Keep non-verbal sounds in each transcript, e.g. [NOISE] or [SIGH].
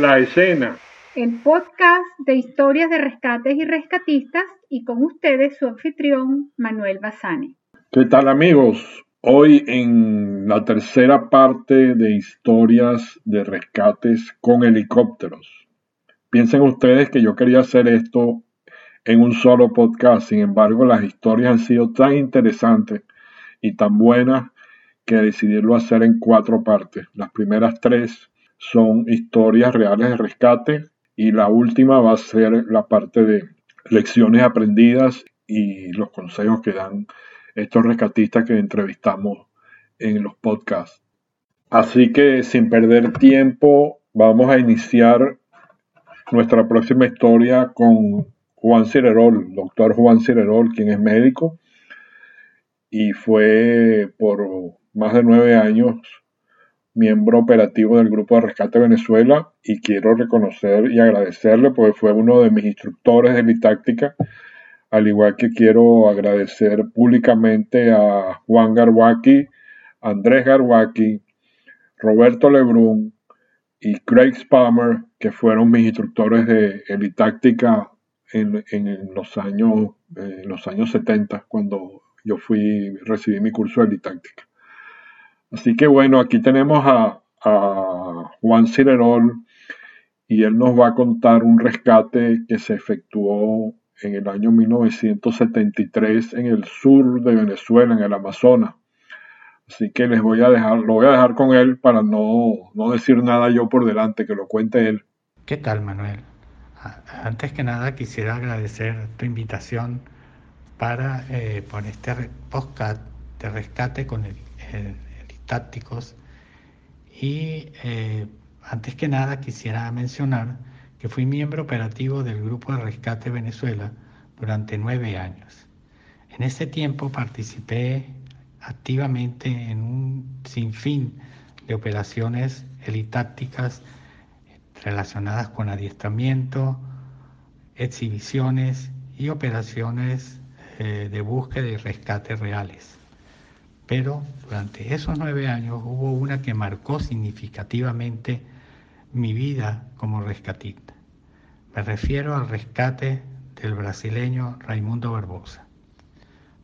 En la escena. El podcast de historias de rescates y rescatistas y con ustedes su anfitrión Manuel Bazani. ¿Qué tal amigos? Hoy en la tercera parte de historias de rescates con helicópteros. Piensen ustedes que yo quería hacer esto en un solo podcast, sin embargo las historias han sido tan interesantes y tan buenas que decidirlo hacer en cuatro partes. Las primeras tres son historias reales de rescate y la última va a ser la parte de lecciones aprendidas y los consejos que dan estos rescatistas que entrevistamos en los podcasts. Así que sin perder tiempo, vamos a iniciar nuestra próxima historia con Juan Cirerol, doctor Juan Cirerol, quien es médico y fue por más de nueve años miembro operativo del Grupo de Rescate Venezuela y quiero reconocer y agradecerle porque fue uno de mis instructores de mi al igual que quiero agradecer públicamente a Juan Garwaki, Andrés Garwaki, Roberto Lebrun y Craig Spalmer, que fueron mis instructores de Elitáctica en, en los, años, en los años 70, cuando yo fui, recibí mi curso de Elitáctica. Así que bueno, aquí tenemos a, Juan Cirerol y él nos va a contar un rescate que se efectuó en el año 1973 en el sur de Venezuela, en el Amazonas. Así que les voy a dejar, lo voy a dejar con él para no, decir nada yo por delante, que lo cuente él. ¿Qué tal, Manuel? Antes que nada quisiera agradecer tu invitación para eh, este podcast de rescate con el tácticos. Y eh, antes que nada quisiera mencionar que fui miembro operativo del Grupo de Rescate Venezuela durante nueve años. En ese tiempo participé activamente en un sinfín de operaciones elitácticas relacionadas con adiestramiento, exhibiciones y operaciones eh, de búsqueda y rescate reales. Pero durante esos nueve años hubo una que marcó significativamente mi vida como rescatista. Me refiero al rescate del brasileño Raimundo Barbosa.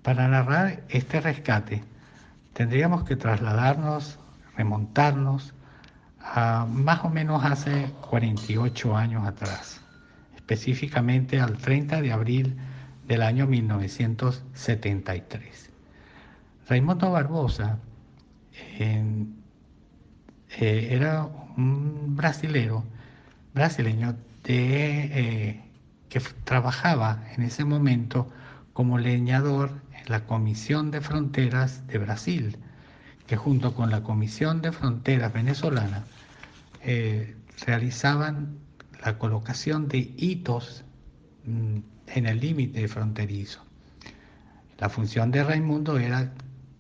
Para narrar este rescate tendríamos que trasladarnos, remontarnos a más o menos hace 48 años atrás, específicamente al 30 de abril del año 1973. Raimundo Barbosa eh, era un brasilero, brasileño eh, que trabajaba en ese momento como leñador en la Comisión de Fronteras de Brasil, que junto con la Comisión de Fronteras venezolana eh, realizaban la colocación de hitos mm, en el límite fronterizo. La función de Raimundo era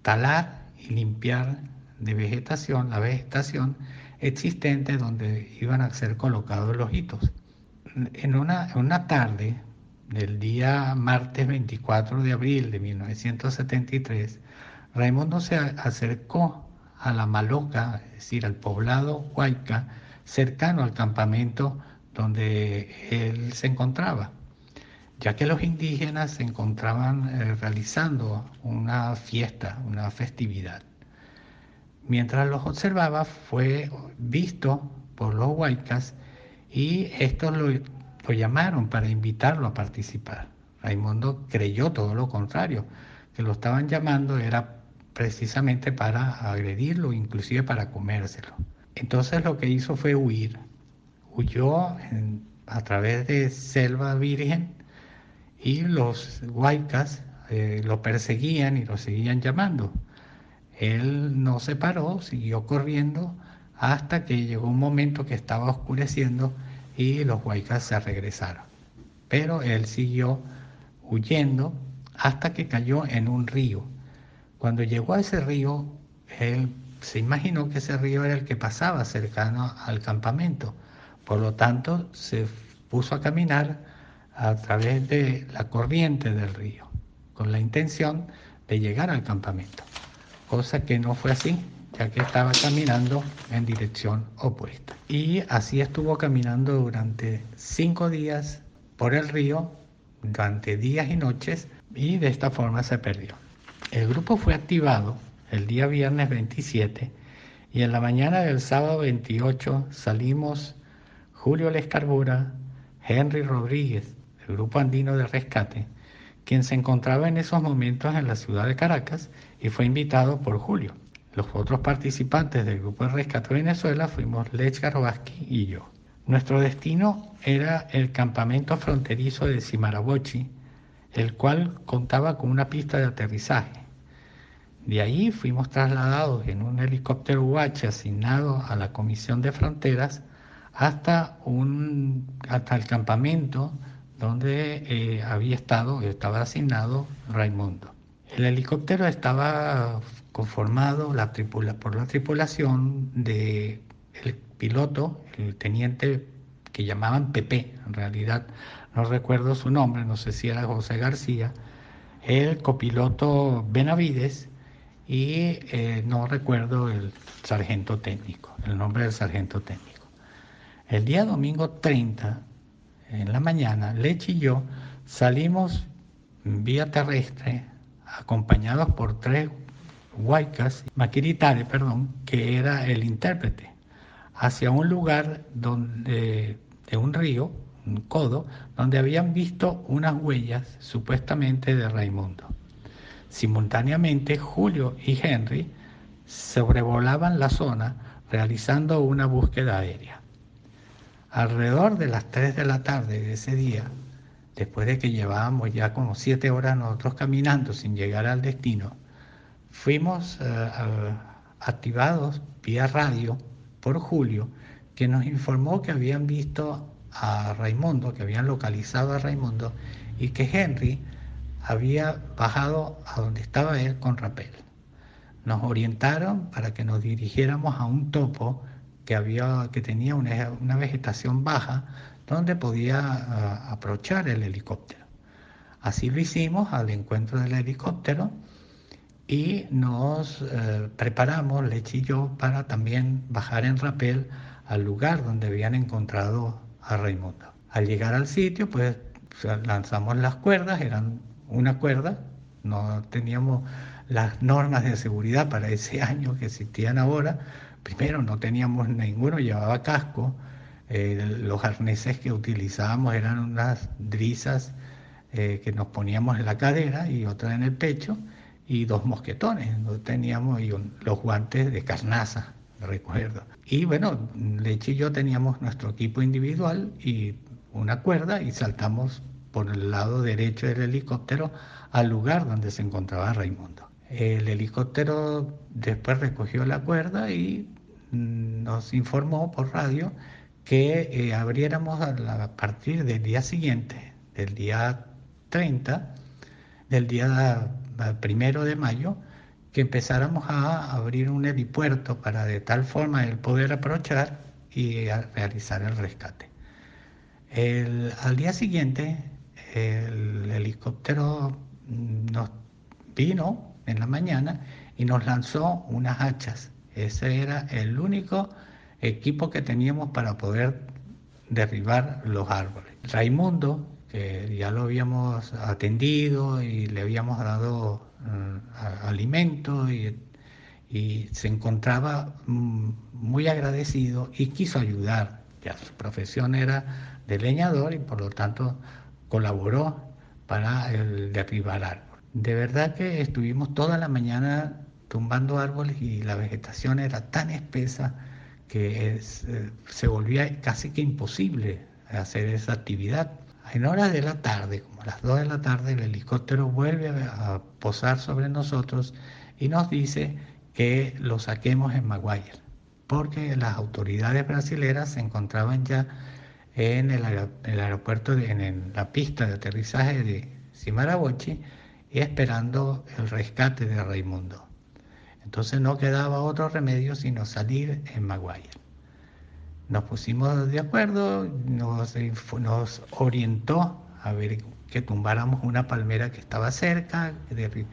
talar y limpiar de vegetación la vegetación existente donde iban a ser colocados los hitos. En una, una tarde del día martes 24 de abril de 1973, Raimundo se acercó a la Maloca, es decir, al poblado Huayca, cercano al campamento donde él se encontraba ya que los indígenas se encontraban eh, realizando una fiesta, una festividad. Mientras los observaba fue visto por los huaycas y estos lo, lo llamaron para invitarlo a participar. Raimundo creyó todo lo contrario, que lo estaban llamando era precisamente para agredirlo, inclusive para comérselo. Entonces lo que hizo fue huir. Huyó a través de selva virgen y los huaycas eh, lo perseguían y lo seguían llamando. Él no se paró, siguió corriendo hasta que llegó un momento que estaba oscureciendo y los huaycas se regresaron. Pero él siguió huyendo hasta que cayó en un río. Cuando llegó a ese río, él se imaginó que ese río era el que pasaba cercano al campamento. Por lo tanto, se puso a caminar a través de la corriente del río, con la intención de llegar al campamento, cosa que no fue así, ya que estaba caminando en dirección opuesta. Y así estuvo caminando durante cinco días por el río, durante días y noches, y de esta forma se perdió. El grupo fue activado el día viernes 27 y en la mañana del sábado 28 salimos Julio Lescarbura, Henry Rodríguez, Grupo Andino de Rescate, quien se encontraba en esos momentos en la ciudad de Caracas y fue invitado por Julio. Los otros participantes del Grupo de Rescate de Venezuela fuimos Lech Garbaski y yo. Nuestro destino era el campamento fronterizo de Simarabochi, el cual contaba con una pista de aterrizaje. De ahí fuimos trasladados en un helicóptero UH asignado a la Comisión de Fronteras hasta, un, hasta el campamento donde eh, había estado, estaba asignado Raimundo. El helicóptero estaba conformado la por la tripulación de el piloto, el teniente que llamaban Pepe, en realidad no recuerdo su nombre, no sé si era José García, el copiloto Benavides y eh, no recuerdo el sargento técnico, el nombre del sargento técnico. El día domingo 30 en la mañana, Leche y yo salimos vía terrestre acompañados por tres huaycas, maquiritare, perdón, que era el intérprete, hacia un lugar donde, de un río, un codo, donde habían visto unas huellas supuestamente de Raimundo. Simultáneamente, Julio y Henry sobrevolaban la zona realizando una búsqueda aérea. Alrededor de las 3 de la tarde de ese día, después de que llevábamos ya como 7 horas nosotros caminando sin llegar al destino, fuimos eh, activados vía radio por Julio, que nos informó que habían visto a Raimundo, que habían localizado a Raimundo y que Henry había bajado a donde estaba él con rapel. Nos orientaron para que nos dirigiéramos a un topo que, había, que tenía una, vegetación baja donde podía uh, aprovechar el helicóptero. Así lo hicimos al encuentro del helicóptero y nos uh, preparamos, Leche y yo, para también bajar en rapel al lugar donde habían encontrado a Raimundo. Al llegar al sitio, pues lanzamos las cuerdas, eran una cuerda, no teníamos las normas de seguridad para ese [LAUGHS] año que existían ahora, primero no teníamos ninguno, llevaba casco, eh, los arneses que utilizábamos eran unas drisas eh, que nos poníamos en la cadera y otra en el pecho y dos mosquetones, no teníamos los guantes de carnaza, recuerdo. Y bueno, Leche y yo teníamos nuestro equipo individual y una cuerda y saltamos por el lado derecho del helicóptero al lugar donde se encontraba Raimundo. El helicóptero después recogió la cuerda y nos informó por radio que eh, abriéramos a, partir del día siguiente, del día 30, del día primero de mayo, que empezáramos a abrir un helipuerto para de tal forma el poder aprovechar y realizar el rescate. al día siguiente, el helicóptero nos vino en la mañana y nos lanzó unas hachas ese era el único equipo que teníamos para poder derribar los árboles. Raimundo, que ya lo habíamos atendido y le habíamos dado uh, alimento y, y, se encontraba mm, muy agradecido y quiso ayudar. Ya su profesión era de leñador y por lo tanto colaboró para el derribar árboles. De verdad que estuvimos toda la mañana tumbando árboles y la vegetación era tan espesa que eh, se volvía casi que imposible hacer esa actividad. En horas de la tarde, como a las 2 de la tarde, el helicóptero vuelve a posar sobre nosotros y nos dice que lo saquemos en Maguire, porque las autoridades brasileras se encontraban ya en el, aeropuerto, en la pista de aterrizaje de Simarabochi y esperando el rescate de Raimundo. Entonces no quedaba otro remedio sino salir en Maguire. Nos pusimos de acuerdo, nos, nos orientó a ver que tumbáramos una palmera que estaba cerca, que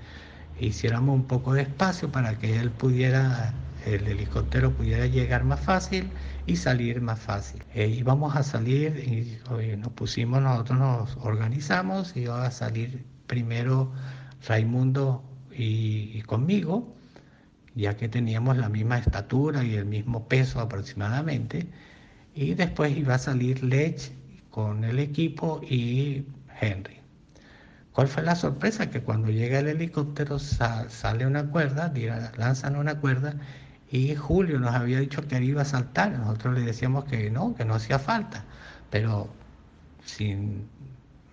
hiciéramos un poco de espacio para que él pudiera el helicóptero pudiera llegar más fácil y salir más fácil. Eh, íbamos a salir y nos pusimos, nosotros nos organizamos, iba a salir primero Raimundo y, conmigo, ya que teníamos la misma estatura y el mismo peso aproximadamente, y después iba a salir Lech con el equipo y Henry. ¿Cuál fue la sorpresa? Que cuando llega el helicóptero sale una cuerda, lanzan una cuerda y Julio nos había dicho que él iba a saltar. Nosotros le decíamos que no, que no hacía falta. Pero sin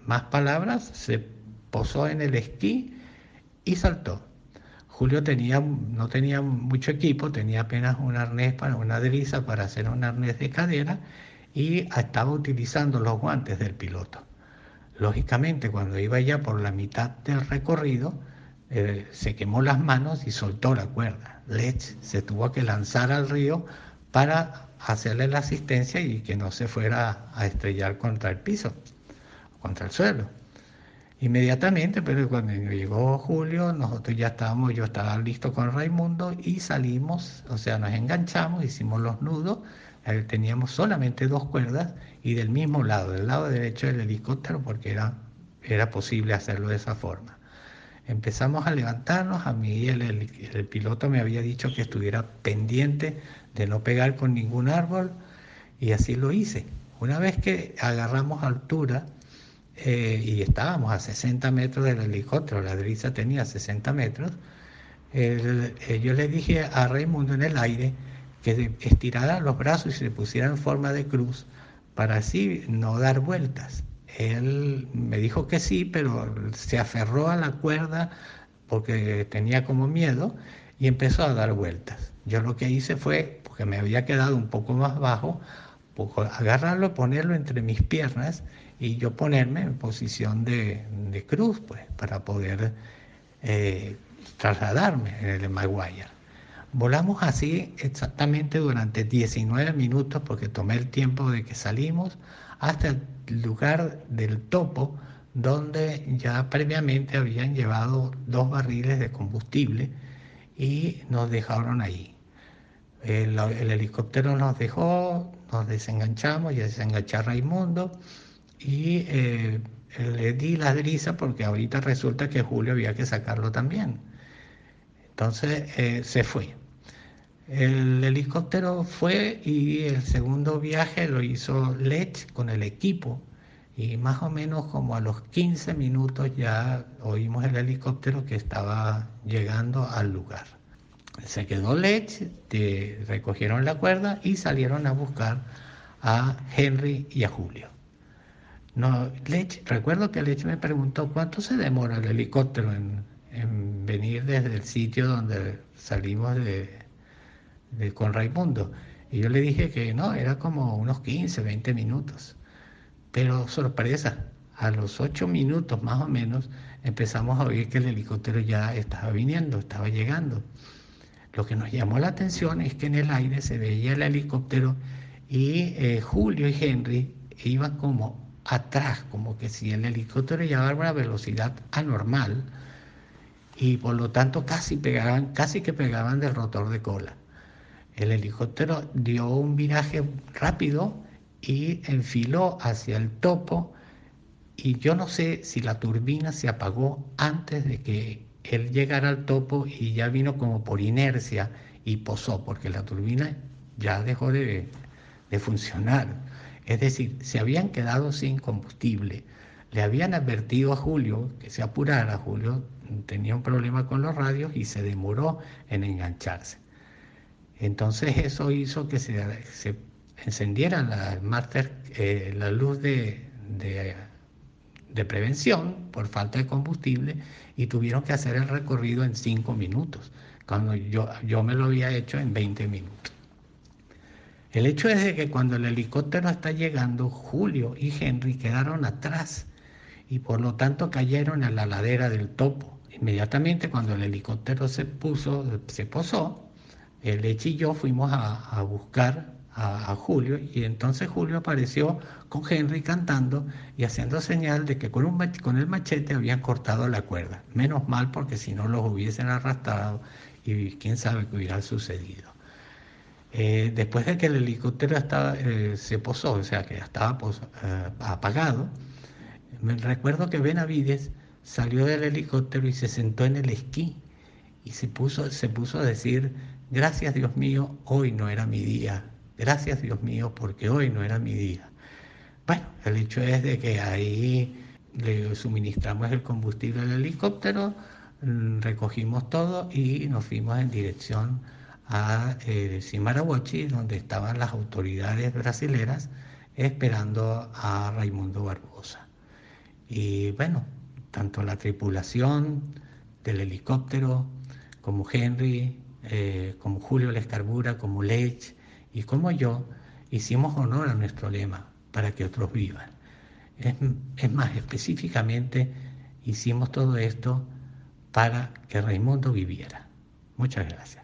más palabras, se posó en el esquí y saltó. Julio tenía, no tenía mucho equipo, tenía apenas un arnés para una drisa para hacer un arnés de cadera y estaba utilizando los guantes del piloto. Lógicamente, cuando iba ya por la mitad del recorrido, eh, se quemó las manos y soltó la cuerda. Lech se tuvo que lanzar al río para hacerle la asistencia y que no se fuera a estrellar contra el piso, contra el suelo. Inmediatamente, pero cuando llegó Julio, nosotros ya estábamos, yo estaba listo con Raimundo y salimos, o sea, nos enganchamos, hicimos los nudos eh, teníamos solamente dos cuerdas y del mismo lado, del lado derecho del helicóptero, porque era, era posible hacerlo de esa forma. Empezamos a levantarnos, a mí el, el, piloto me había dicho que estuviera pendiente de no pegar con ningún árbol y así lo hice. Una vez que agarramos altura eh, y estábamos a 60 metros del helicóptero, la brisa tenía 60 metros, eh, yo le dije a Raimundo en el aire, que estirara los brazos y se pusiera en forma de cruz para así no dar vueltas. Él me dijo que sí, pero se aferró a la cuerda porque tenía como miedo y empezó a dar vueltas. Yo lo que hice fue, porque me había quedado un poco más bajo, agarrarlo, ponerlo entre mis piernas y yo ponerme en posición de, cruz, pues, para poder eh, trasladarme en el Maguire. Volamos así exactamente durante 19 minutos porque tomé el tiempo de que salimos hasta el lugar del topo donde ya previamente habían llevado dos barriles de combustible y nos dejaron ahí. El, helicóptero nos dejó, nos desenganchamos, ya desenganché a Raimundo y eh, le di la drisa porque ahorita resulta que Julio había que sacarlo también. Entonces eh, se fue. El helicóptero fue y el segundo viaje lo hizo Lech con el equipo y más o menos como a los 15 minutos ya oímos el helicóptero que estaba llegando al lugar. Se quedó Lech, recogieron la cuerda y salieron a buscar a Henry y a Julio. No, Lech, recuerdo que Lech me preguntó cuánto se demora el helicóptero en venir desde el sitio donde salimos de, con Raimundo. Y yo le dije que no, era como unos 15, 20 minutos. Pero sorpresa, a los 8 minutos más o menos empezamos a oír que el helicóptero ya estaba viniendo, estaba llegando. Lo que nos llamó la atención es que en el aire se veía el helicóptero y eh, Julio y Henry iban como atrás, como que si el helicóptero llevaba una velocidad anormal y por lo tanto casi pegaban, casi que pegaban del rotor de cola. El helicóptero dio un viraje rápido y enfiló hacia el topo y yo no sé si la turbina se apagó antes de que él llegara al topo y ya vino como por inercia y posó, porque la turbina ya dejó de, de funcionar. Es decir, se habían quedado sin combustible. Le habían advertido a Julio que se apurara. Julio tenía un problema con los radios y se demoró en engancharse. Entonces eso hizo que se, encendiera la, eh, la luz de, prevención por falta de combustible y tuvieron que hacer el recorrido en cinco minutos, cuando yo, yo me lo había hecho en 20 minutos. El hecho es que cuando el helicóptero está llegando, Julio y Henry quedaron atrás y por lo tanto cayeron a la ladera del topo. Inmediatamente cuando el helicóptero se puso, se posó, el Echi y yo fuimos a, buscar a, Julio y entonces Julio apareció con Henry cantando y haciendo señal de que con, con el machete habían cortado la cuerda. Menos mal porque si no los hubiesen arrastrado y quién sabe qué hubiera sucedido. Eh, después de que el helicóptero estaba, eh, se posó, o sea que estaba apagado, me recuerdo que Benavides salió del helicóptero y se sentó en el esquí y se puso, se puso a decir, gracias Dios mío, hoy no era mi día, gracias Dios mío, porque hoy no era mi día. Bueno, el hecho es de que ahí le suministramos el combustible al helicóptero, mm, recogimos todo y nos fuimos en dirección a eh, donde estaban las autoridades brasileras esperando a Raimundo Barbosa. Y bueno, tanto la tripulación del helicóptero como Henry, eh, como Julio Lescarbura, como Leitch y como yo, hicimos honor a nuestro lema, para que otros vivan. Es, más, específicamente hicimos todo esto para que Raimundo viviera. Muchas gracias.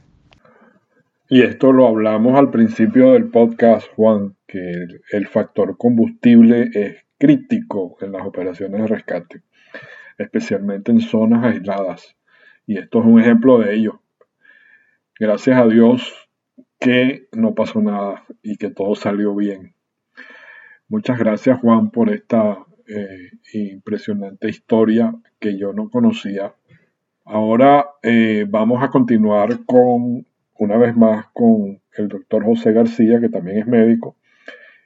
Y esto lo hablamos al principio del podcast, Juan, que el factor combustible es crítico en las operaciones de rescate, especialmente en zonas aisladas. Y esto es un ejemplo de ello. Gracias a Dios que no pasó nada y que todo salió bien. Muchas gracias Juan por esta eh, impresionante historia que yo no conocía. Ahora eh, vamos a continuar con, una vez más, con el doctor José García, que también es médico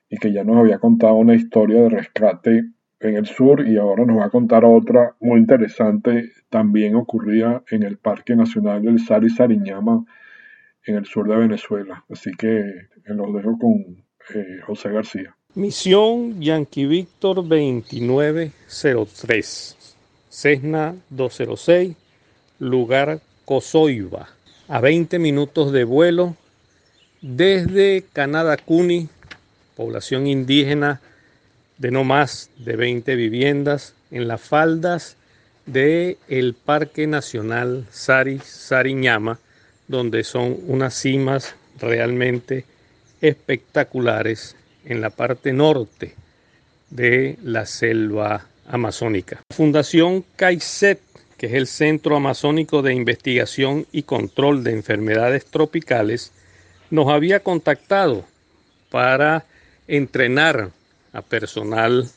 y que ya nos había contado una historia de rescate en el sur y ahora nos va a contar otra muy interesante, también ocurrida en el Parque Nacional del Sari Sariñama en el sur de Venezuela. Así que los dejo con eh, José García. Misión Yankee Víctor 2903, Cessna 206, lugar Cozoiba, a 20 minutos de vuelo desde Canadá Cuni, población indígena de no más de 20 viviendas en las faldas del el Parque Nacional Sari Sariñama, donde son unas cimas realmente espectaculares en la parte norte de la selva amazónica. Fundación CAICET, que es el Centro Amazónico de Investigación y Control de Enfermedades Tropicales, nos había contactado para entrenar a personal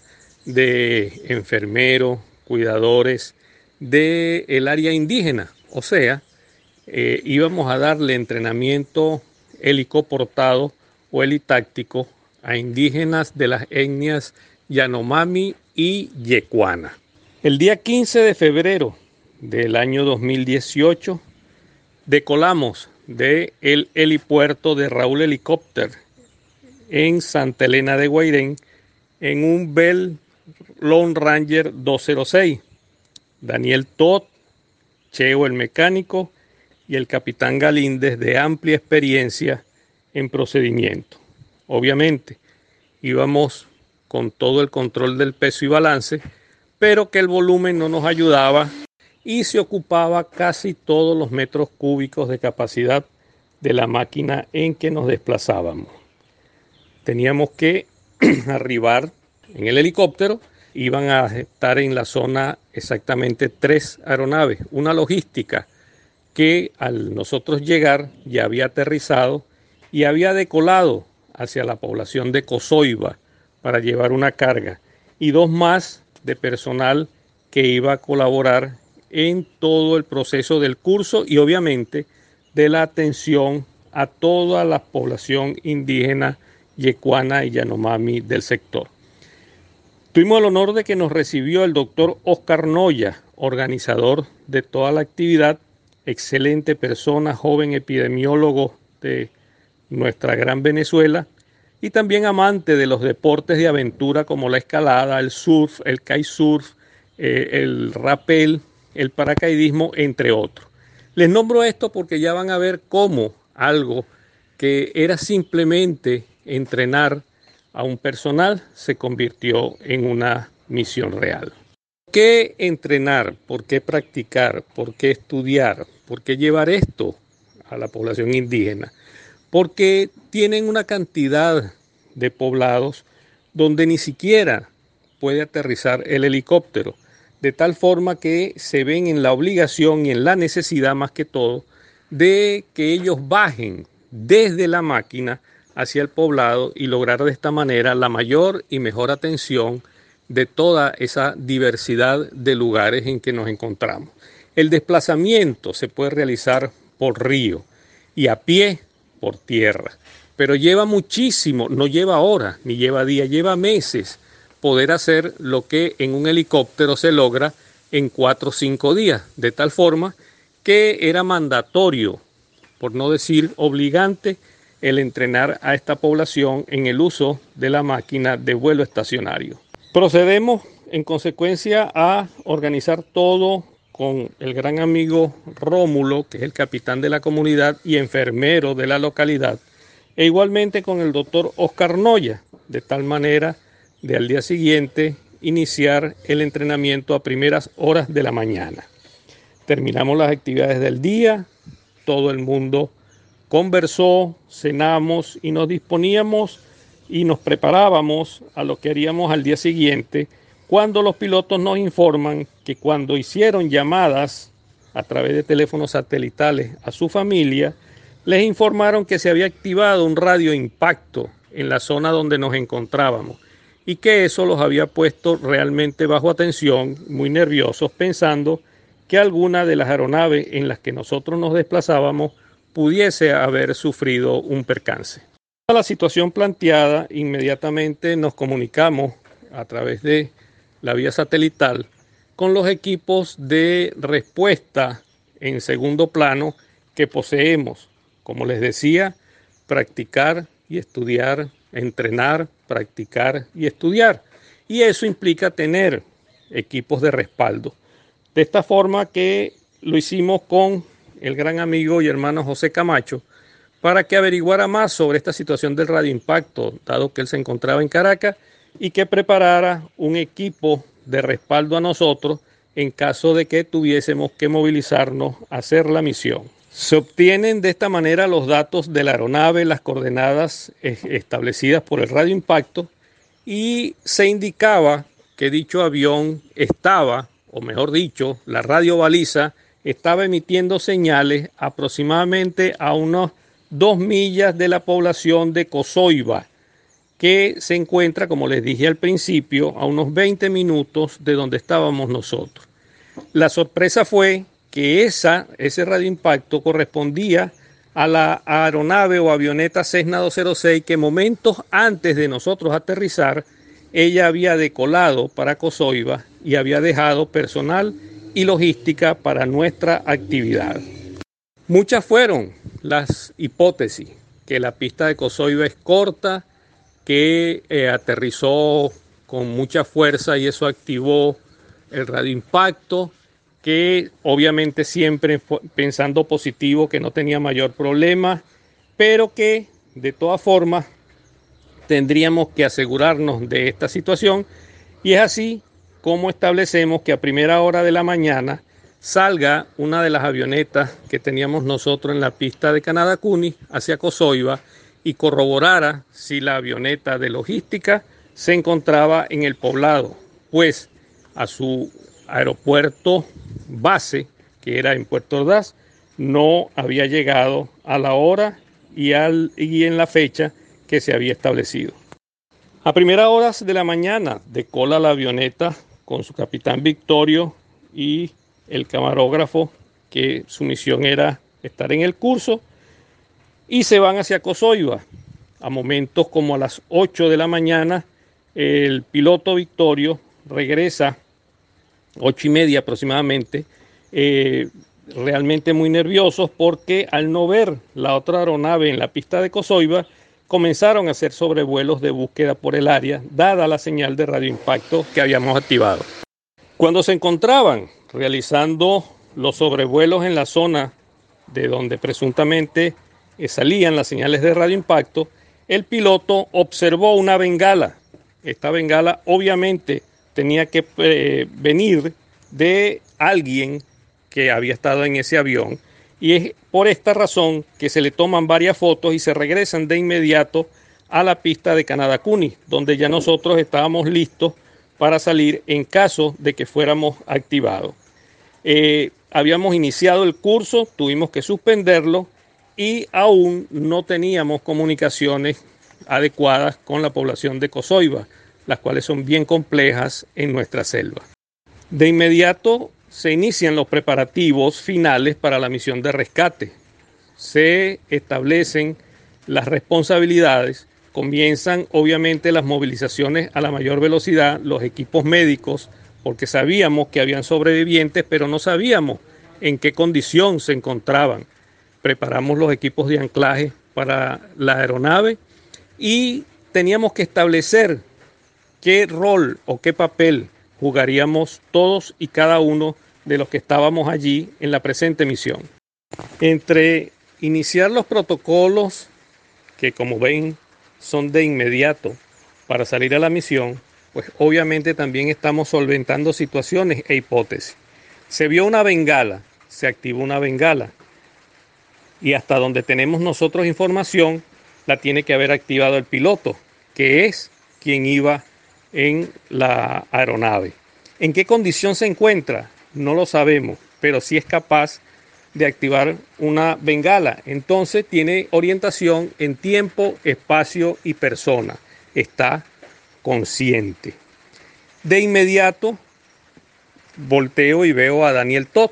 de enfermeros, cuidadores del el área indígena. O sea, eh, íbamos a darle entrenamiento helicoportado o helitáctico a indígenas de las etnias Yanomami y Yecuana. El día 15 de febrero del año 2018 decolamos de el helipuerto de Raúl Helicópter en Santa Elena de Guairén en un Bell Lone Ranger 206. Daniel Todd, Cheo el mecánico y el capitán Galíndez de amplia experiencia en procedimiento. Obviamente, íbamos con todo el control del peso y balance, pero que el volumen no nos ayudaba y se ocupaba casi todos los metros cúbicos de capacidad de la máquina en que nos desplazábamos. Teníamos que [CLEARS THROAT] arribar en el helicóptero, iban a estar en la zona exactamente tres aeronaves, una logística que al nosotros llegar ya había aterrizado y había decolado hacia la población de Cozoiba para llevar una carga y dos más de personal que iba a colaborar en todo el proceso del curso y obviamente de la atención a toda la población indígena yecuana y yanomami del sector. Tuvimos el honor de que nos recibió el doctor Oscar Noya, organizador de toda la actividad, excelente persona, joven epidemiólogo de nuestra gran Venezuela, y también amante de los deportes de aventura como la escalada, el surf, el kitesurf, eh, el rappel, el paracaidismo, entre otros. Les nombro esto porque ya van a ver cómo algo que era simplemente entrenar a un personal se convirtió en una misión real. ¿Por qué entrenar? ¿Por qué practicar? ¿Por qué estudiar? ¿Por qué llevar esto a la población indígena? porque tienen una cantidad de poblados donde ni siquiera puede aterrizar el helicóptero, de tal forma que se ven en la obligación y en la necesidad más que todo de que ellos bajen desde la máquina hacia el poblado y lograr de esta manera la mayor y mejor atención de toda esa diversidad de lugares en que nos encontramos. El desplazamiento se puede realizar por río y a pie por tierra, pero lleva muchísimo, no lleva horas, ni lleva días, lleva meses poder hacer lo que en un helicóptero se logra en cuatro o cinco días, de tal forma que era mandatorio, por no decir obligante, el entrenar a esta población en el uso de la máquina de vuelo estacionario. Procedemos en consecuencia a organizar todo con el gran amigo Rómulo, que es el capitán de la comunidad y enfermero de la localidad, e igualmente con el doctor Oscar Noya, de tal manera de al día siguiente iniciar el entrenamiento a primeras horas de la mañana. Terminamos las actividades del día, todo el mundo conversó, cenamos y nos disponíamos y nos preparábamos a lo que haríamos al día siguiente, cuando los pilotos nos informan que cuando hicieron llamadas a través de teléfonos satelitales a su familia, les informaron que se había activado un radio impacto en la zona donde nos encontrábamos y que eso los había puesto realmente bajo atención, muy nerviosos, pensando que alguna de las aeronaves en las que nosotros nos desplazábamos pudiese haber sufrido un percance. A la situación planteada, inmediatamente nos comunicamos a través de la vía satelital con los equipos de respuesta en segundo plano que poseemos. Como les decía, practicar y estudiar, entrenar, practicar y estudiar. Y eso implica tener equipos de respaldo. De esta forma que lo hicimos con el gran amigo y hermano José Camacho, para que averiguara más sobre esta situación del radioimpacto, dado que él se encontraba en Caracas, y que preparara un equipo de respaldo a nosotros en caso de que tuviésemos que movilizarnos a hacer la misión. Se obtienen de esta manera los datos de la aeronave, las coordenadas eh, establecidas por el radioimpacto y se indicaba que dicho avión estaba, o mejor dicho, la radiobaliza estaba emitiendo señales aproximadamente a unos dos millas de la población de Cozoiba, que se encuentra, como les dije al principio, a unos 20 minutos de donde estábamos nosotros. La sorpresa fue que esa, ese radioimpacto correspondía a la aeronave o avioneta Cessna 206 que momentos antes de nosotros aterrizar, ella había decolado para Cozoiba y había dejado personal y logística para nuestra actividad. Muchas fueron las hipótesis, que la pista de Cozoiba es corta, que eh, aterrizó con mucha fuerza y eso activó el radioimpacto, que obviamente siempre pensando positivo, que no tenía mayor problema, pero que de todas formas tendríamos que asegurarnos de esta situación. Y es así cómo establecemos que a primera hora de la mañana salga una de las avionetas que teníamos nosotros en la pista de Canadá Cuni hacia Cozoiba y corroborara si la avioneta de logística se encontraba en el poblado, pues a su aeropuerto base, que era en Puerto Ordaz, no había llegado a la hora y, al, y en la fecha que se había establecido. A primeras horas de la mañana decola la avioneta con su capitán Victorio y el camarógrafo, que su misión era estar en el curso, y se van hacia Cozoiba. A momentos como a las 8 de la mañana, el piloto Victorio regresa, ocho y media aproximadamente, eh, realmente muy nerviosos porque al no ver la otra aeronave en la pista de Cozoiba, comenzaron a hacer sobrevuelos de búsqueda por el área, dada la señal de radioimpacto que habíamos activado. Cuando se encontraban realizando los sobrevuelos en la zona de donde presuntamente eh, salían las señales de radioimpacto, el piloto observó una bengala. Esta bengala obviamente tenía que eh, venir de alguien que había estado en ese avión y es por esta razón que se le toman varias fotos y se regresan de inmediato a la pista de Canadá Cuni, donde ya nosotros estábamos listos para salir en caso de que fuéramos activados. Eh, habíamos iniciado el curso, tuvimos que suspenderlo y aún no teníamos comunicaciones adecuadas con la población de Cozoiba, las cuales son bien complejas en nuestra selva. De inmediato se inician los preparativos finales para la misión de rescate. Se establecen las responsabilidades, comienzan obviamente las movilizaciones a la mayor velocidad, los equipos médicos, porque sabíamos que habían sobrevivientes, pero no sabíamos en qué condición se encontraban. Preparamos los equipos de anclaje para la aeronave y teníamos que establecer qué rol o qué papel jugaríamos todos y cada uno de los que estábamos allí en la presente misión. Entre iniciar los protocolos, que como ven son de inmediato para salir a la misión, pues obviamente también estamos solventando situaciones e hipótesis. Se vio una bengala, se activó una bengala. Y hasta donde tenemos nosotros información, la tiene que haber activado el piloto, que es quien iba en la aeronave. ¿En qué condición se encuentra? No lo sabemos, pero sí es capaz de activar una bengala. Entonces tiene orientación en tiempo, espacio y persona. Está consciente. De inmediato volteo y veo a Daniel Top.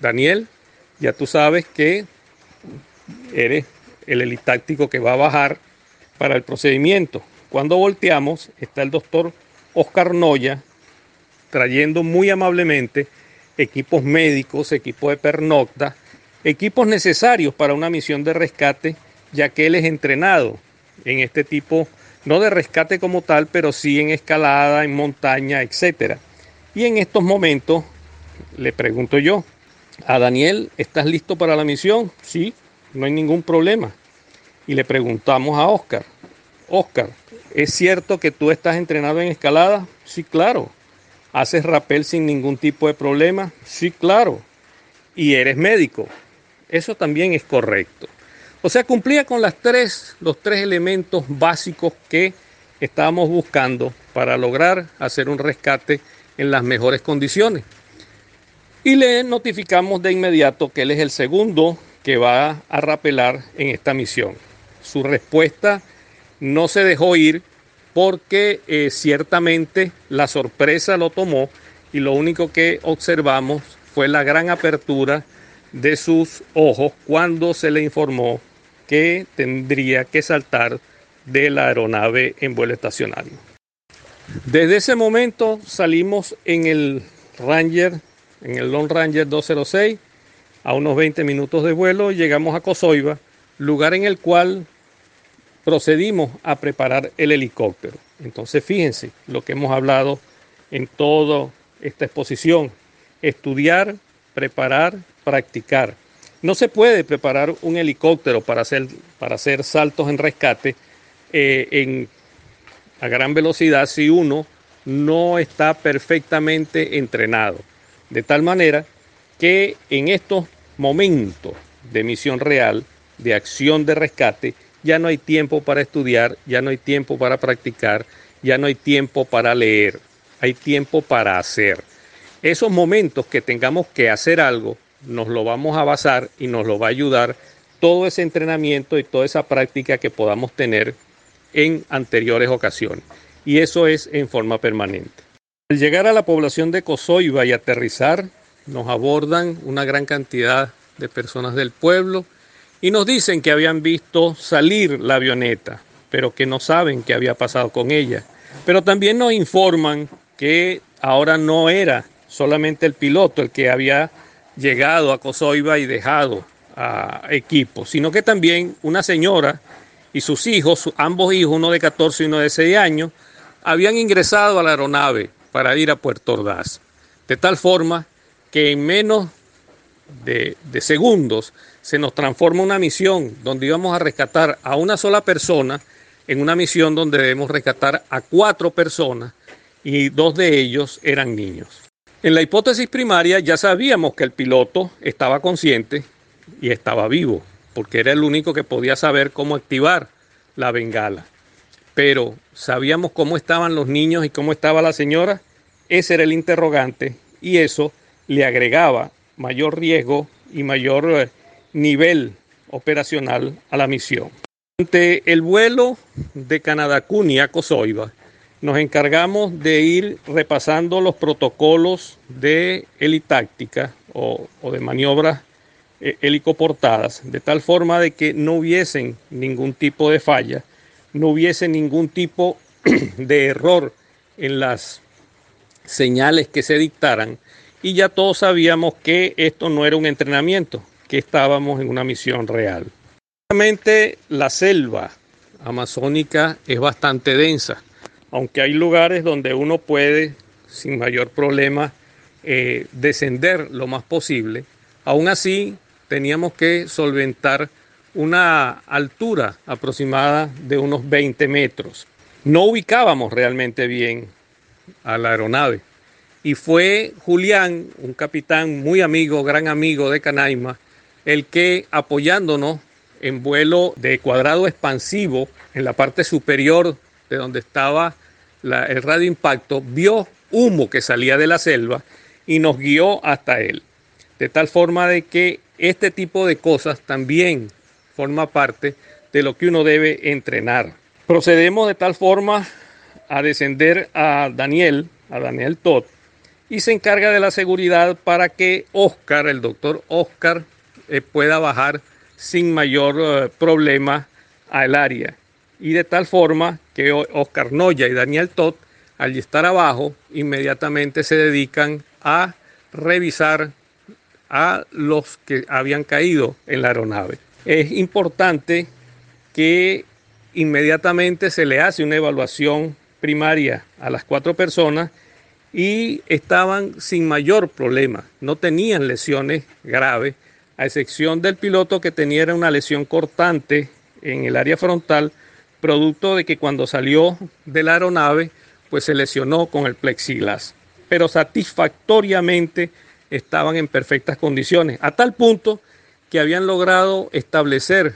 Daniel, ya tú sabes que eres el helitáctico que va a bajar para el procedimiento. Cuando volteamos está el doctor Oscar Noya trayendo muy amablemente equipos médicos, equipos de pernocta, equipos necesarios para una misión de rescate, ya que él es entrenado en este tipo, no de rescate como tal, pero sí en escalada, en montaña, etc. Y en estos momentos le pregunto yo, a Daniel, ¿estás listo para la misión? Sí, no hay ningún problema. Y le preguntamos a Oscar, Oscar, ¿es cierto que tú estás entrenado en escalada? Sí, claro. ¿Haces rappel sin ningún tipo de problema? Sí, claro. ¿Y eres médico? Eso también es correcto. O sea, cumplía con las tres, los tres elementos básicos que estábamos buscando para lograr hacer un rescate en las mejores condiciones. Y le notificamos de inmediato que él es el segundo que va a rapelar en esta misión. Su respuesta no se dejó ir porque eh, ciertamente la sorpresa lo tomó y lo único que observamos fue la gran apertura de sus ojos cuando se le informó que tendría que saltar de la aeronave en vuelo estacionario. Desde ese momento salimos en el Ranger, en el Long Ranger 206, a unos 20 minutos de vuelo, llegamos a Cozoiba, lugar en el cual procedimos a preparar el helicóptero. Entonces fíjense lo que hemos hablado en toda esta exposición. Estudiar, preparar, practicar. No se puede preparar un helicóptero para hacer, para hacer saltos en rescate eh, a gran velocidad si uno no está perfectamente entrenado. De tal manera que en estos momentos de misión real, de acción de rescate, ya no hay tiempo para estudiar, ya no hay tiempo para practicar, ya no hay tiempo para leer, hay tiempo para hacer. Esos momentos que tengamos que hacer algo, nos lo vamos a basar y nos lo va a ayudar todo ese entrenamiento y toda esa práctica que podamos tener en anteriores ocasiones. Y eso es en forma permanente. Al llegar a la población de Cozoiba y aterrizar, nos abordan una gran cantidad de personas del pueblo y nos dicen que habían visto salir la avioneta, pero que no saben qué había pasado con ella. Pero también nos informan que ahora no era solamente el piloto el que había llegado a Cozoiba y dejado a equipo, sino que también una señora y sus hijos, ambos hijos, uno de 14 y uno de 6 años, habían ingresado a la aeronave para ir a Puerto Ordaz. De tal forma que en menos de, de segundos se nos transforma una misión donde íbamos a rescatar a una sola persona en una misión donde debemos rescatar a cuatro personas y dos de ellos eran niños. En la hipótesis primaria ya sabíamos que el piloto estaba consciente y estaba vivo, porque era el único que podía saber cómo activar la bengala. Pero ¿sabíamos cómo estaban los niños y cómo estaba la señora? Ese era el interrogante y eso le agregaba mayor riesgo y mayor eh, nivel operacional a la misión. Ante el vuelo de Canadá-Cuni a Cozoiba, nos encargamos de ir repasando los protocolos de helitáctica o, o de maniobras eh, helicoportadas, de tal forma de que no hubiesen ningún tipo de falla, no hubiese ningún tipo [CLEARS THROAT] de error en las señales que se dictaran y ya todos sabíamos que esto no era un entrenamiento, que estábamos en una misión real. Realmente la selva amazónica es bastante densa, aunque hay lugares donde uno puede sin mayor problema eh, descender lo más posible, aún así teníamos que solventar una altura aproximada de unos 20 metros. No ubicábamos realmente bien a la aeronave. Y fue Julián, un capitán muy amigo, gran amigo de Canaima, el que apoyándonos en vuelo de cuadrado expansivo en la parte superior de donde estaba el radio impacto, vio humo que salía de la selva y nos guió hasta él. De tal forma de que este tipo de cosas también forma parte de lo que uno debe entrenar. Procedemos de tal forma a descender a Daniel, a Daniel Todd, y se encarga de la seguridad para que Oscar, el doctor Oscar, eh, pueda bajar sin mayor eh, problema al área. Y de tal forma que Oscar Noya y Daniel Todd, al estar abajo, inmediatamente se dedican a revisar a los que habían caído en la aeronave. Es importante que inmediatamente se le hace una evaluación primaria a las cuatro personas y estaban sin mayor problema, no tenían lesiones graves, a excepción del piloto que tenía una lesión cortante en el área frontal, producto de que cuando salió de la aeronave, pues se lesionó con el plexiglas. Pero satisfactoriamente estaban en perfectas condiciones, a tal punto que habían logrado establecer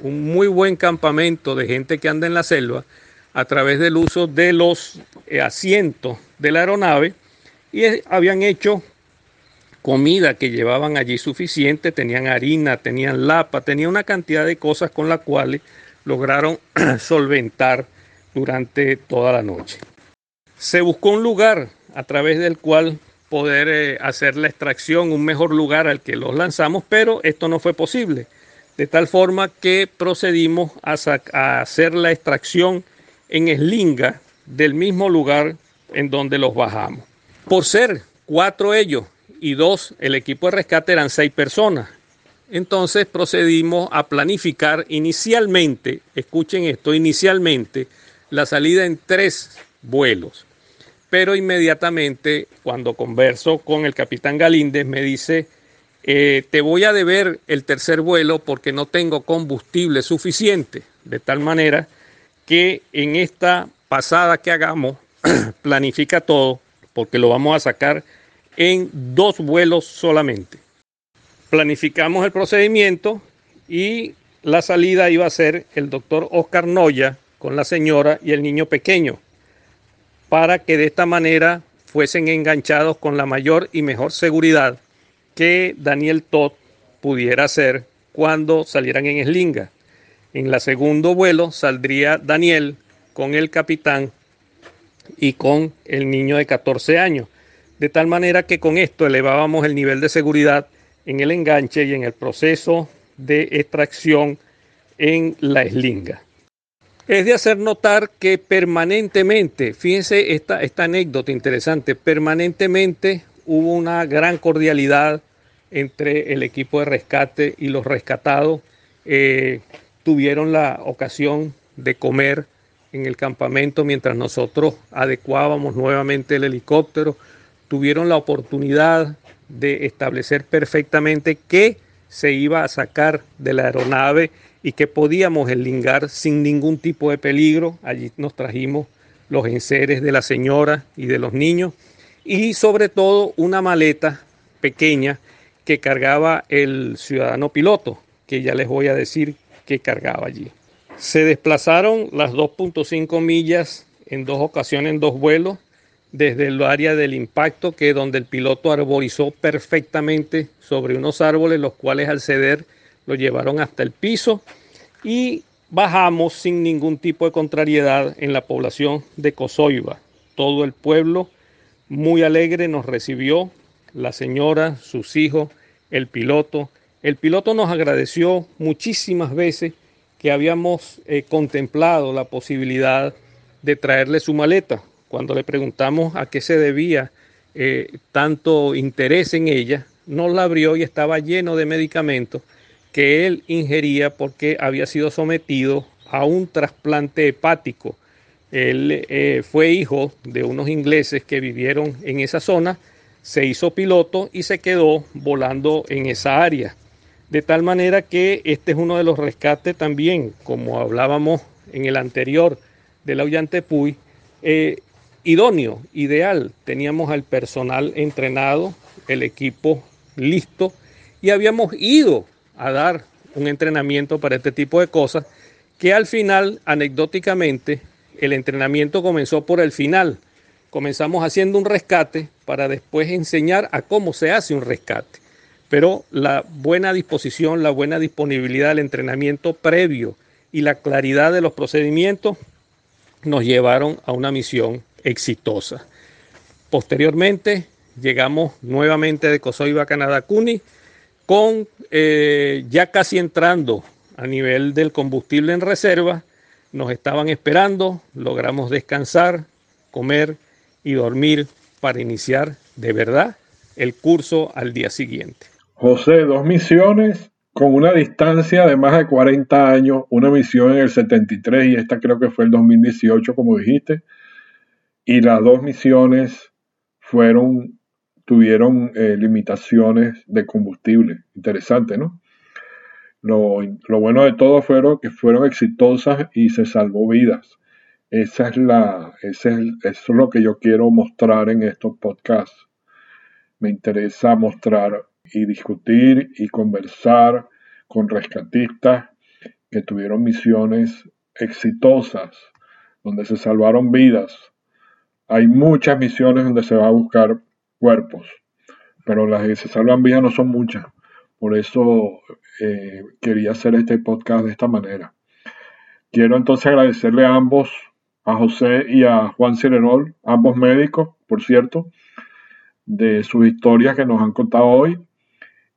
un muy buen campamento de gente que anda en la selva a través del uso de los eh, asientos de la aeronave y habían hecho comida que llevaban allí suficiente, tenían harina, tenían lapa, tenían una cantidad de cosas con las cuales lograron [CLEARS THROAT] solventar durante toda la noche. Se buscó un lugar a través del cual poder eh, hacer la extracción, un mejor lugar al que los lanzamos, pero esto no fue posible. De tal forma que procedimos a, a hacer la extracción en Eslinga del mismo lugar en donde los bajamos. Por ser cuatro ellos y dos, el equipo de rescate eran seis personas. Entonces procedimos a planificar inicialmente, escuchen esto, inicialmente la salida en tres vuelos pero inmediatamente cuando converso con el capitán Galíndez me dice, eh, te voy a deber el tercer vuelo porque no tengo combustible suficiente, de tal manera que en esta pasada que hagamos, [CLEARS THROAT] planifica todo, porque lo vamos a sacar en dos vuelos solamente. Planificamos el procedimiento y la salida iba a ser el doctor Oscar Noya con la señora y el niño pequeño para que de esta manera fuesen enganchados con la mayor y mejor seguridad que Daniel Todd pudiera hacer cuando salieran en Eslinga. En la segundo vuelo saldría Daniel con el capitán y con el niño de 14 años. De tal manera que con esto elevábamos el nivel de seguridad en el enganche y en el proceso de extracción en la eslinga es de hacer notar que permanentemente, fíjense esta, anécdota interesante, permanentemente hubo una gran cordialidad entre el equipo de rescate y los rescatados. Eh, tuvieron la ocasión de comer en el campamento mientras nosotros adecuábamos nuevamente el helicóptero. Tuvieron la oportunidad de establecer perfectamente qué se iba a sacar de la aeronave y que podíamos enlingar sin ningún tipo de peligro. Allí nos trajimos los enseres de la señora y de los niños y sobre todo una maleta pequeña que cargaba el ciudadano piloto, que ya les voy a decir que cargaba allí. Se desplazaron las 2.5 millas en dos ocasiones, en dos vuelos, desde el área del impacto, que donde el piloto arborizó perfectamente sobre unos árboles, los cuales al ceder lo llevaron hasta el piso y bajamos sin ningún tipo de contrariedad en la población de Cozoiba. Todo el pueblo muy alegre nos recibió, la señora, sus hijos, el piloto. El piloto nos agradeció muchísimas veces que habíamos eh, contemplado la posibilidad de traerle su maleta. Cuando le preguntamos a qué se debía eh, tanto interés en ella, nos la abrió y estaba lleno de medicamentos que él ingería porque había sido sometido a un trasplante hepático. Él eh, fue hijo de unos ingleses que vivieron en esa zona, se hizo piloto y se quedó volando en esa área. De tal manera que este es uno de los rescates también, como hablábamos en el anterior de la Puy, eh, idóneo, ideal. Teníamos al personal entrenado, el equipo listo y habíamos ido a dar un entrenamiento para este tipo de cosas que al final, anecdóticamente, el entrenamiento comenzó por el final. Comenzamos haciendo un rescate para después enseñar a cómo se hace un rescate. Pero la buena disposición, la buena disponibilidad del entrenamiento previo y la claridad de los procedimientos nos llevaron a una misión exitosa. Posteriormente llegamos nuevamente de Cosoiba a Canadá Cuni con eh, ya casi entrando a nivel del combustible en reserva. Nos estaban esperando, logramos descansar, comer y dormir para iniciar de verdad el curso al día siguiente. José, dos misiones con una distancia de más de 40 años, una misión en el 73 y esta creo que fue el 2018, como dijiste, y las dos misiones fueron, tuvieron eh, limitaciones de combustible. Interesante, ¿no? Lo, bueno de todo fueron que fueron exitosas y se salvó vidas. Esa es la, ese es, eso es lo que yo quiero mostrar en estos podcasts. Me interesa mostrar y discutir y conversar con rescatistas que tuvieron misiones exitosas, donde se salvaron vidas. Hay muchas misiones donde se va a buscar cuerpos, pero las que se salvan vidas no son muchas. Por eso eh, quería hacer este podcast de esta manera. Quiero entonces agradecerle a ambos, a José y a Juan Cirenol, ambos médicos, por cierto, de sus historias que nos han contado hoy.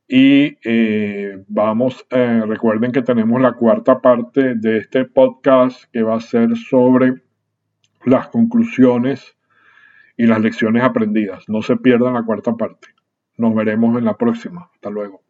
Y eh, vamos, eh, recuerden que tenemos la cuarta parte de este podcast que va a ser sobre las conclusiones y las lecciones aprendidas. No se pierdan la cuarta parte. Nos veremos en la próxima. Hasta luego.